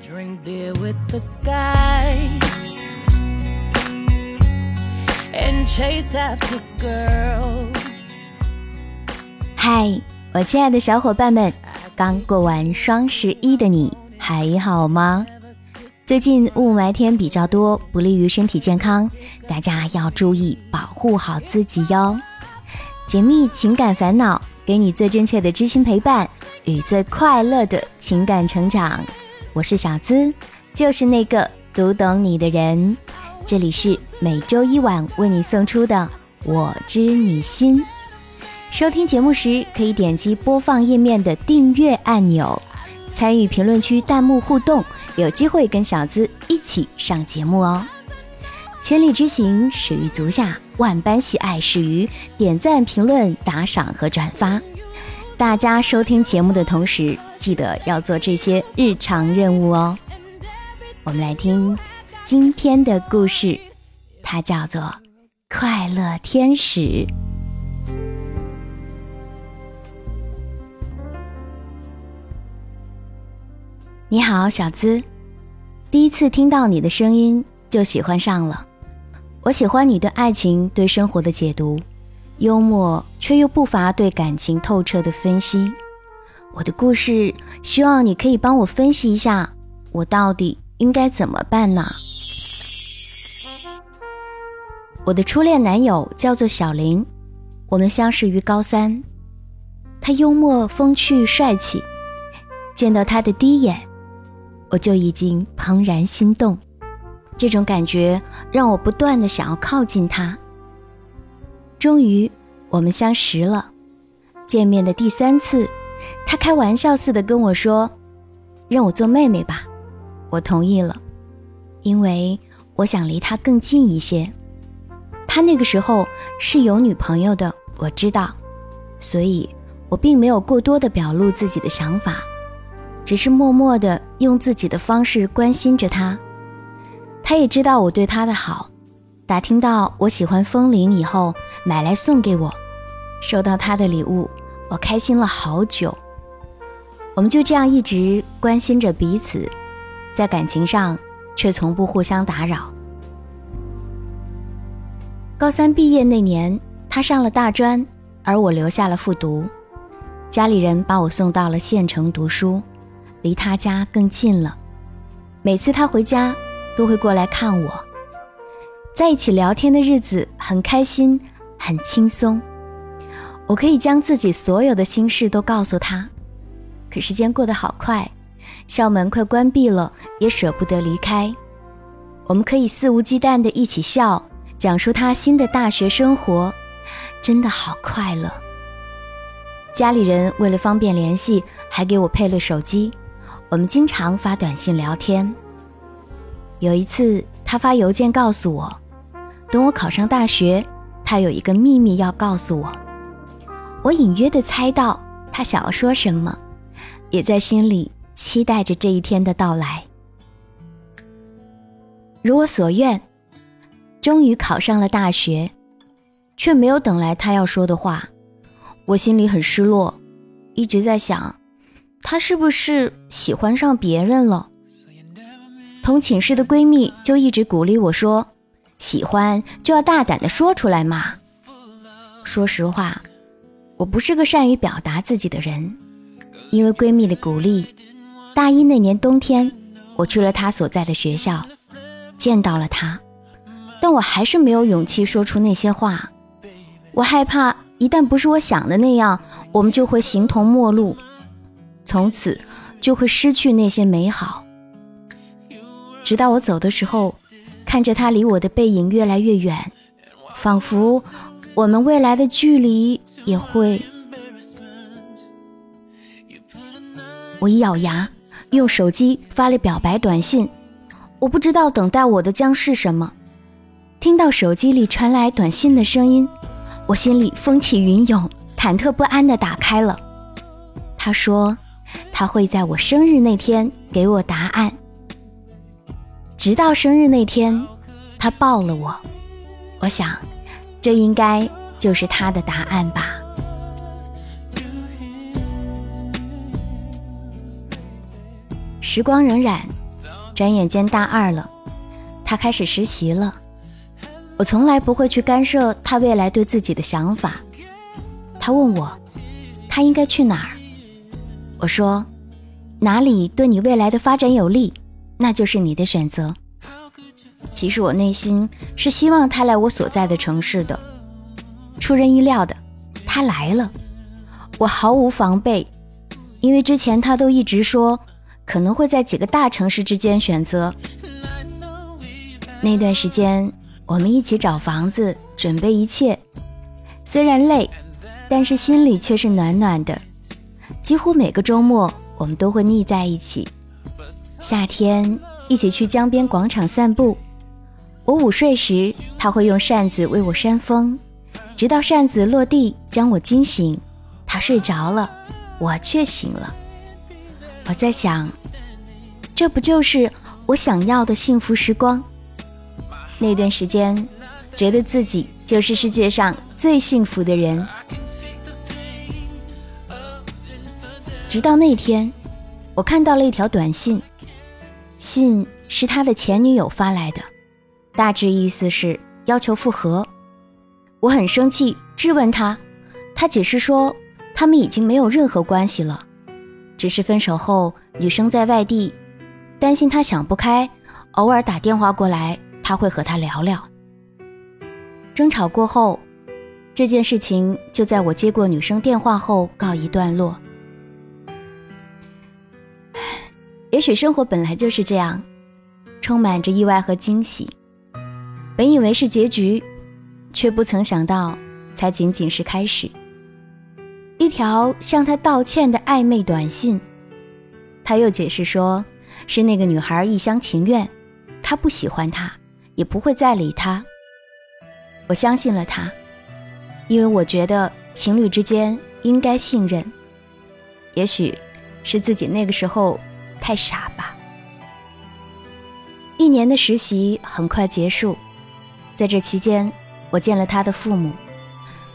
Drink beer with the guys and chase after girls. 嗨，我亲爱的小伙伴们，刚过完双十一的你还好吗？最近雾霾天比较多，不利于身体健康，大家要注意保护好自己哟。解密情感烦恼，给你最真切的知心陪伴与最快乐的情感成长。我是小资，就是那个读懂你的人。这里是每周一晚为你送出的《我知你心》。收听节目时，可以点击播放页面的订阅按钮，参与评论区弹幕互动。有机会跟小资一起上节目哦！千里之行始于足下，万般喜爱始于点赞、评论、打赏和转发。大家收听节目的同时，记得要做这些日常任务哦。我们来听今天的故事，它叫做《快乐天使》。你好，小资。第一次听到你的声音就喜欢上了。我喜欢你对爱情、对生活的解读，幽默却又不乏对感情透彻的分析。我的故事，希望你可以帮我分析一下，我到底应该怎么办呢？我的初恋男友叫做小林，我们相识于高三。他幽默风趣帅气，见到他的第一眼。我就已经怦然心动，这种感觉让我不断的想要靠近他。终于，我们相识了。见面的第三次，他开玩笑似的跟我说：“让我做妹妹吧。”我同意了，因为我想离他更近一些。他那个时候是有女朋友的，我知道，所以我并没有过多的表露自己的想法。只是默默的用自己的方式关心着他，他也知道我对他的好。打听到我喜欢风铃以后，买来送给我。收到他的礼物，我开心了好久。我们就这样一直关心着彼此，在感情上却从不互相打扰。高三毕业那年，他上了大专，而我留下了复读。家里人把我送到了县城读书。离他家更近了，每次他回家都会过来看我，在一起聊天的日子很开心，很轻松。我可以将自己所有的心事都告诉他，可时间过得好快，校门快关闭了，也舍不得离开。我们可以肆无忌惮的一起笑，讲述他新的大学生活，真的好快乐。家里人为了方便联系，还给我配了手机。我们经常发短信聊天。有一次，他发邮件告诉我，等我考上大学，他有一个秘密要告诉我。我隐约的猜到他想要说什么，也在心里期待着这一天的到来。如我所愿，终于考上了大学，却没有等来他要说的话。我心里很失落，一直在想。他是不是喜欢上别人了？同寝室的闺蜜就一直鼓励我说：“喜欢就要大胆的说出来嘛。”说实话，我不是个善于表达自己的人。因为闺蜜的鼓励，大一那年冬天，我去了她所在的学校，见到了她，但我还是没有勇气说出那些话。我害怕一旦不是我想的那样，我们就会形同陌路。从此就会失去那些美好。直到我走的时候，看着她离我的背影越来越远，仿佛我们未来的距离也会……我一咬牙，用手机发了表白短信。我不知道等待我的将是什么。听到手机里传来短信的声音，我心里风起云涌，忐忑不安地打开了。他说。他会在我生日那天给我答案。直到生日那天，他抱了我。我想，这应该就是他的答案吧。时光荏苒，转眼间大二了，他开始实习了。我从来不会去干涉他未来对自己的想法。他问我，他应该去哪儿？我说，哪里对你未来的发展有利，那就是你的选择。其实我内心是希望他来我所在的城市的。出人意料的，他来了，我毫无防备，因为之前他都一直说可能会在几个大城市之间选择。那段时间。我们一起找房子，准备一切，虽然累，但是心里却是暖暖的。几乎每个周末，我们都会腻在一起。夏天一起去江边广场散步，我午睡时，他会用扇子为我扇风，直到扇子落地将我惊醒。他睡着了，我却醒了。我在想，这不就是我想要的幸福时光？那段时间，觉得自己就是世界上最幸福的人。直到那天，我看到了一条短信，信是他的前女友发来的，大致意思是要求复合。我很生气，质问他，他解释说他们已经没有任何关系了，只是分手后女生在外地，担心他想不开，偶尔打电话过来。他会和他聊聊。争吵过后，这件事情就在我接过女生电话后告一段落。也许生活本来就是这样，充满着意外和惊喜。本以为是结局，却不曾想到，才仅仅是开始。一条向他道歉的暧昧短信，他又解释说，是那个女孩一厢情愿，他不喜欢她。也不会再理他。我相信了他，因为我觉得情侣之间应该信任。也许是自己那个时候太傻吧。一年的实习很快结束，在这期间，我见了他的父母。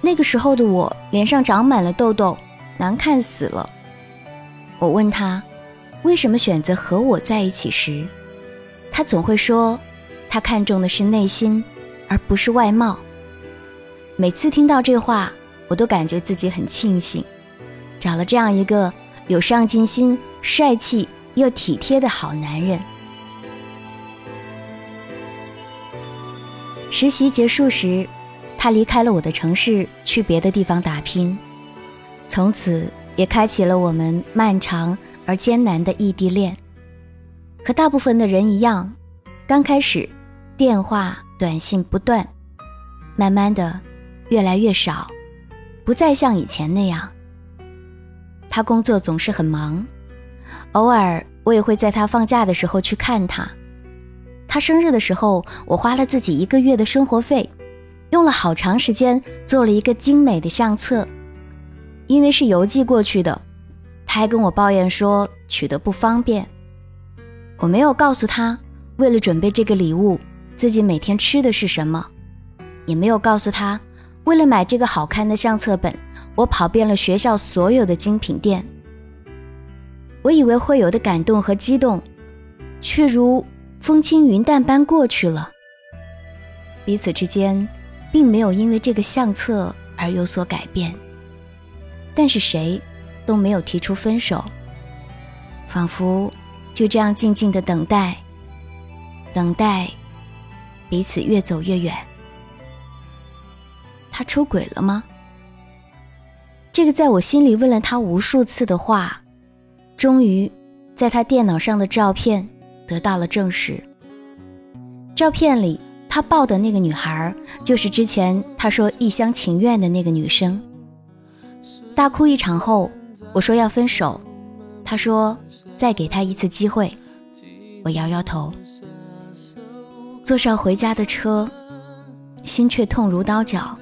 那个时候的我脸上长满了痘痘，难看死了。我问他为什么选择和我在一起时，他总会说。他看重的是内心，而不是外貌。每次听到这话，我都感觉自己很庆幸，找了这样一个有上进心、帅气又体贴的好男人。实习结束时，他离开了我的城市，去别的地方打拼，从此也开启了我们漫长而艰难的异地恋。和大部分的人一样，刚开始。电话、短信不断，慢慢的，越来越少，不再像以前那样。他工作总是很忙，偶尔我也会在他放假的时候去看他。他生日的时候，我花了自己一个月的生活费，用了好长时间做了一个精美的相册，因为是邮寄过去的，他还跟我抱怨说取得不方便。我没有告诉他，为了准备这个礼物。自己每天吃的是什么，也没有告诉他。为了买这个好看的相册本，我跑遍了学校所有的精品店。我以为会有的感动和激动，却如风轻云淡般过去了。彼此之间，并没有因为这个相册而有所改变，但是谁都没有提出分手，仿佛就这样静静的等待，等待。彼此越走越远。他出轨了吗？这个在我心里问了他无数次的话，终于在他电脑上的照片得到了证实。照片里他抱的那个女孩，就是之前他说一厢情愿的那个女生。大哭一场后，我说要分手，他说再给他一次机会，我摇摇头。坐上回家的车，心却痛如刀绞。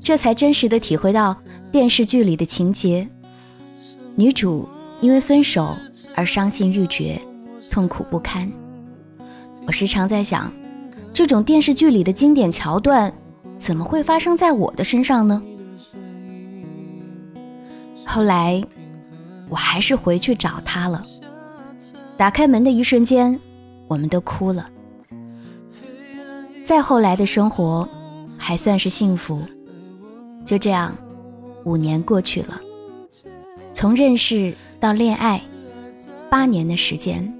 这才真实的体会到电视剧里的情节：女主因为分手而伤心欲绝，痛苦不堪。我时常在想，这种电视剧里的经典桥段，怎么会发生在我的身上呢？后来，我还是回去找他了。打开门的一瞬间，我们都哭了。再后来的生活，还算是幸福。就这样，五年过去了，从认识到恋爱，八年的时间。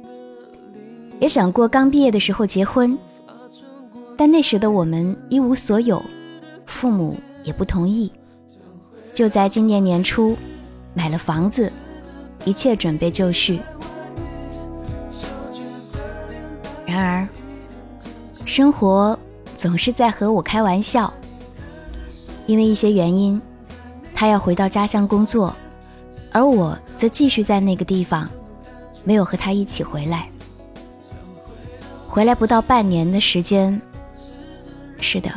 也想过刚毕业的时候结婚，但那时的我们一无所有，父母也不同意。就在今年年初，买了房子，一切准备就绪。然而，生活总是在和我开玩笑。因为一些原因，他要回到家乡工作，而我则继续在那个地方，没有和他一起回来。回来不到半年的时间，是的，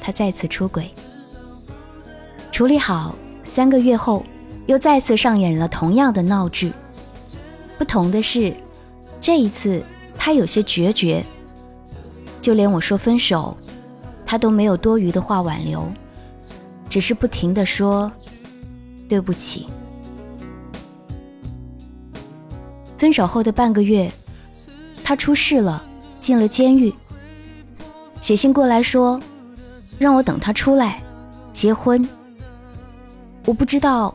他再次出轨。处理好，三个月后，又再次上演了同样的闹剧。不同的是，这一次他有些决绝，就连我说分手，他都没有多余的话挽留，只是不停的说对不起。分手后的半个月，他出事了，进了监狱。写信过来说，让我等他出来，结婚。我不知道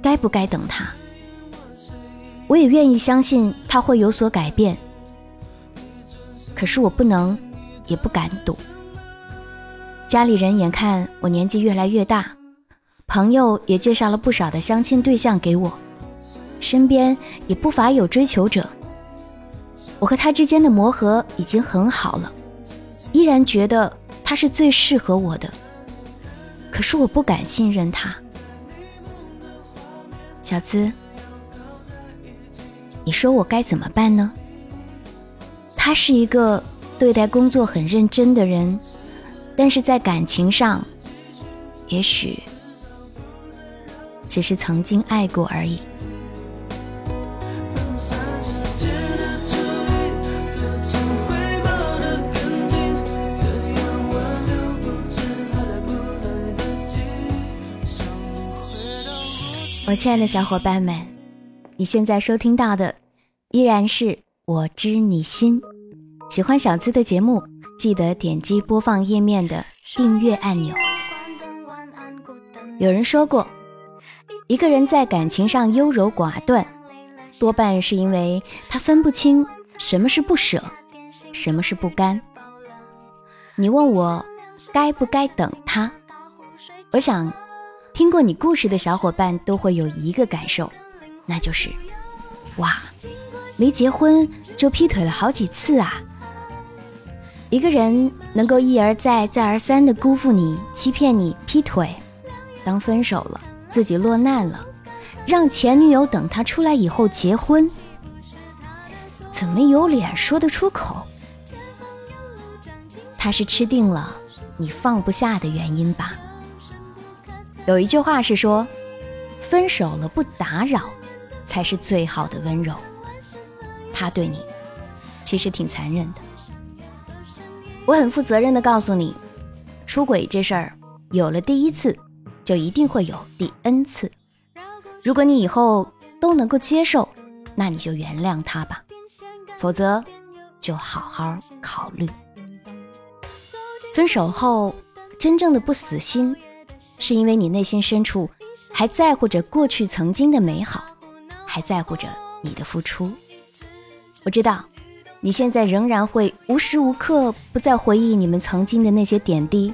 该不该等他，我也愿意相信他会有所改变，可是我不能，也不敢赌。家里人眼看我年纪越来越大，朋友也介绍了不少的相亲对象给我，身边也不乏有追求者。我和他之间的磨合已经很好了，依然觉得他是最适合我的，可是我不敢信任他。小资，你说我该怎么办呢？他是一个对待工作很认真的人，但是在感情上，也许只是曾经爱过而已。我亲爱的小伙伴们，你现在收听到的依然是我知你心。喜欢小资的节目，记得点击播放页面的订阅按钮。有人说过，一个人在感情上优柔寡断，多半是因为他分不清什么是不舍，什么是不甘。你问我该不该等他？我想。听过你故事的小伙伴都会有一个感受，那就是，哇，没结婚就劈腿了好几次啊！一个人能够一而再、再而三的辜负你、欺骗你、劈腿，当分手了，自己落难了，让前女友等他出来以后结婚，怎么有脸说得出口？他是吃定了你放不下的原因吧？有一句话是说，分手了不打扰，才是最好的温柔。他对你，其实挺残忍的。我很负责任的告诉你，出轨这事儿，有了第一次，就一定会有第 N 次。如果你以后都能够接受，那你就原谅他吧；否则，就好好考虑。分手后，真正的不死心。是因为你内心深处还在乎着过去曾经的美好，还在乎着你的付出。我知道，你现在仍然会无时无刻不在回忆你们曾经的那些点滴，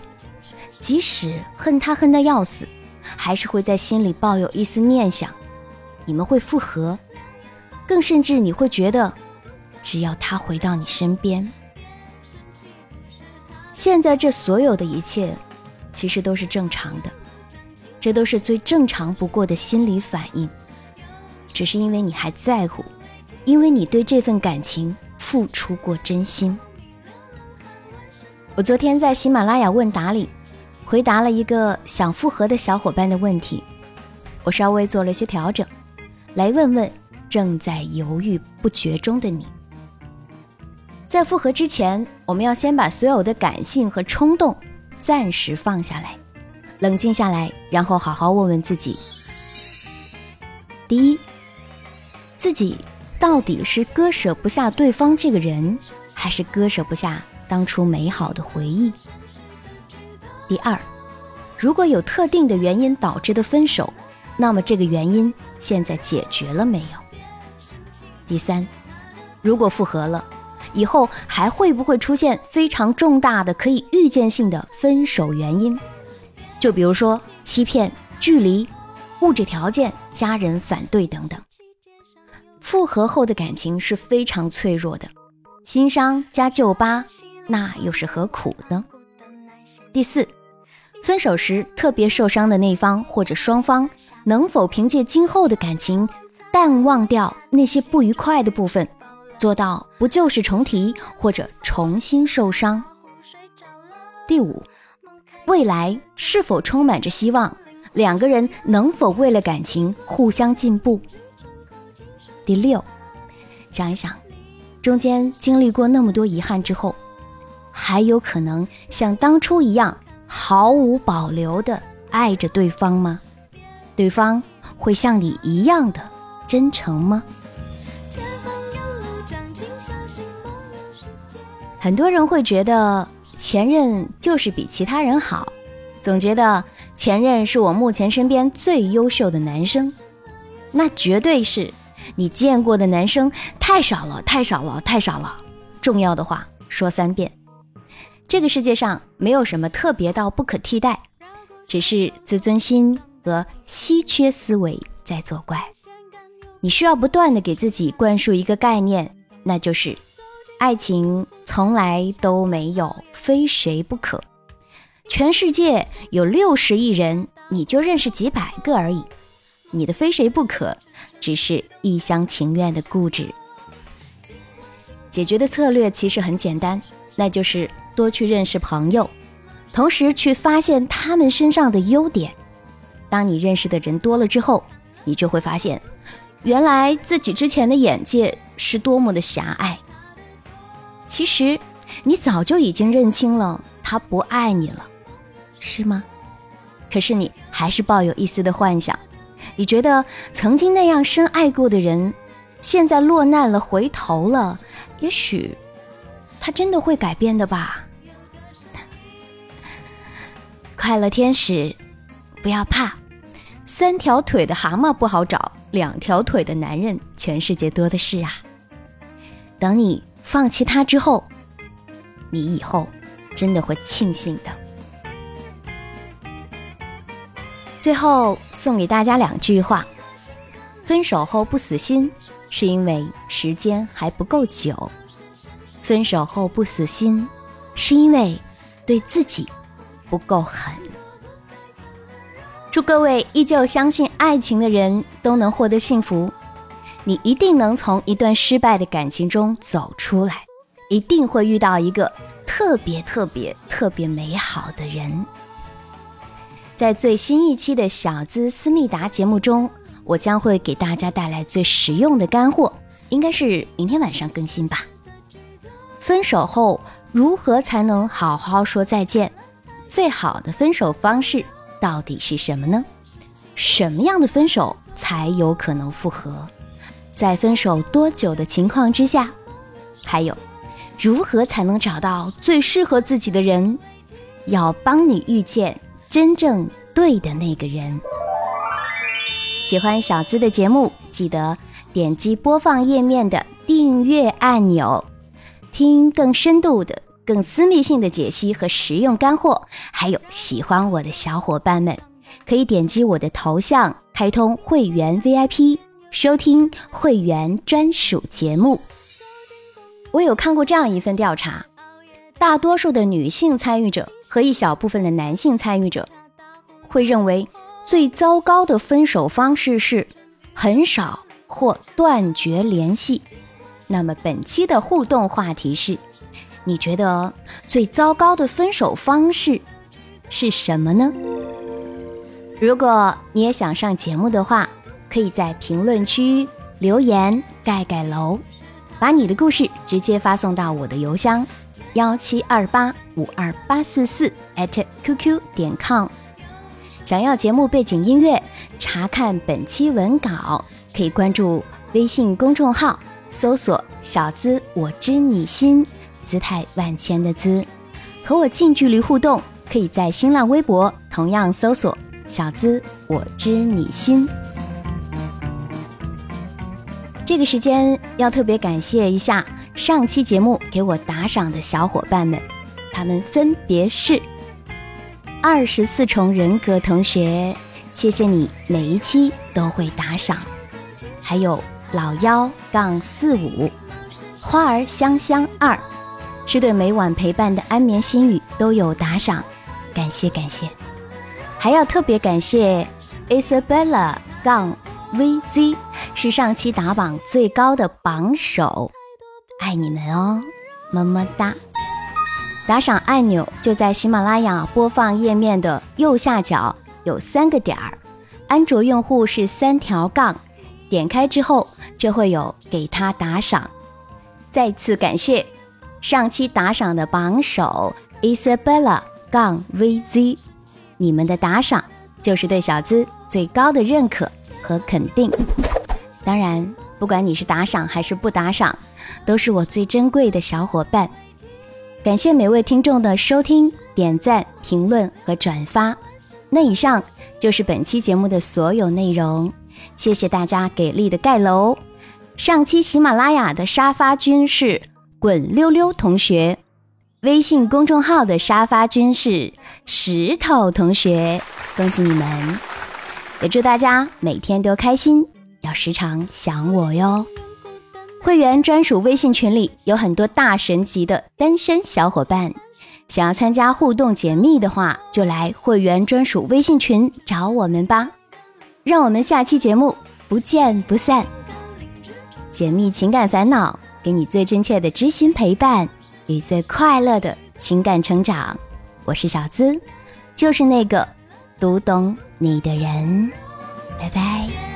即使恨他恨得要死，还是会在心里抱有一丝念想，你们会复合，更甚至你会觉得，只要他回到你身边，现在这所有的一切。其实都是正常的，这都是最正常不过的心理反应，只是因为你还在乎，因为你对这份感情付出过真心。我昨天在喜马拉雅问答里，回答了一个想复合的小伙伴的问题，我稍微做了些调整，来问问正在犹豫不决中的你，在复合之前，我们要先把所有的感性和冲动。暂时放下来，冷静下来，然后好好问问自己：第一，自己到底是割舍不下对方这个人，还是割舍不下当初美好的回忆？第二，如果有特定的原因导致的分手，那么这个原因现在解决了没有？第三，如果复合了，以后还会不会出现非常重大的可以预见性的分手原因？就比如说欺骗、距离、物质条件、家人反对等等。复合后的感情是非常脆弱的，新伤加旧疤，那又是何苦呢？第四，分手时特别受伤的那方或者双方，能否凭借今后的感情淡忘掉那些不愉快的部分，做到不旧事重提或者重新受伤？第五，未来是否充满着希望？两个人能否为了感情互相进步？第六，想一想，中间经历过那么多遗憾之后，还有可能像当初一样毫无保留的爱着对方吗？对方会像你一样的真诚吗？很多人会觉得前任就是比其他人好，总觉得前任是我目前身边最优秀的男生，那绝对是。你见过的男生太少了，太少了，太少了。重要的话说三遍。这个世界上没有什么特别到不可替代，只是自尊心和稀缺思维在作怪。你需要不断的给自己灌输一个概念，那就是爱情从来都没有非谁不可。全世界有六十亿人，你就认识几百个而已。你的非谁不可。只是一厢情愿的固执。解决的策略其实很简单，那就是多去认识朋友，同时去发现他们身上的优点。当你认识的人多了之后，你就会发现，原来自己之前的眼界是多么的狭隘。其实，你早就已经认清了他不爱你了，是吗？可是你还是抱有一丝的幻想。你觉得曾经那样深爱过的人，现在落难了，回头了，也许他真的会改变的吧？快乐天使，不要怕，三条腿的蛤蟆不好找，两条腿的男人全世界多的是啊。等你放弃他之后，你以后真的会庆幸的。最后送给大家两句话：分手后不死心，是因为时间还不够久；分手后不死心，是因为对自己不够狠。祝各位依旧相信爱情的人都能获得幸福，你一定能从一段失败的感情中走出来，一定会遇到一个特别特别特别美好的人。在最新一期的小资思密达节目中，我将会给大家带来最实用的干货，应该是明天晚上更新吧。分手后如何才能好好说再见？最好的分手方式到底是什么呢？什么样的分手才有可能复合？在分手多久的情况之下？还有，如何才能找到最适合自己的人？要帮你遇见。真正对的那个人。喜欢小资的节目，记得点击播放页面的订阅按钮，听更深度的、更私密性的解析和实用干货。还有喜欢我的小伙伴们，可以点击我的头像开通会员 VIP，收听会员专属节目。我有看过这样一份调查，大多数的女性参与者。和一小部分的男性参与者会认为最糟糕的分手方式是很少或断绝联系。那么本期的互动话题是：你觉得最糟糕的分手方式是什么呢？如果你也想上节目的话，可以在评论区留言盖盖楼，把你的故事直接发送到我的邮箱。幺七二八五二八四四 at qq 点 com，想要节目背景音乐，查看本期文稿，可以关注微信公众号搜索“小资我知你心”，姿态万千的“资”，和我近距离互动。可以在新浪微博同样搜索“小资我知你心”。这个时间要特别感谢一下上期节目给我打赏的小伙伴们，他们分别是二十四重人格同学，谢谢你每一期都会打赏；还有老幺杠四五花儿香香二，是对每晚陪伴的安眠心语都有打赏，感谢感谢，还要特别感谢 Isabella 杠 VZ。是上期打榜最高的榜首，爱你们哦，么么哒！打赏按钮就在喜马拉雅播放页面的右下角，有三个点儿，安卓用户是三条杠，点开之后就会有给他打赏。再次感谢上期打赏的榜首 Isabella 杠 VZ，你们的打赏就是对小资最高的认可和肯定。当然，不管你是打赏还是不打赏，都是我最珍贵的小伙伴。感谢每位听众的收听、点赞、评论和转发。那以上就是本期节目的所有内容，谢谢大家给力的盖楼。上期喜马拉雅的沙发君是滚溜溜同学，微信公众号的沙发君是石头同学，恭喜你们！也祝大家每天都开心。要时常想我哟。会员专属微信群里有很多大神级的单身小伙伴，想要参加互动解密的话，就来会员专属微信群找我们吧。让我们下期节目不见不散。解密情感烦恼，给你最真切的知心陪伴与最快乐的情感成长。我是小资，就是那个读懂你的人。拜拜。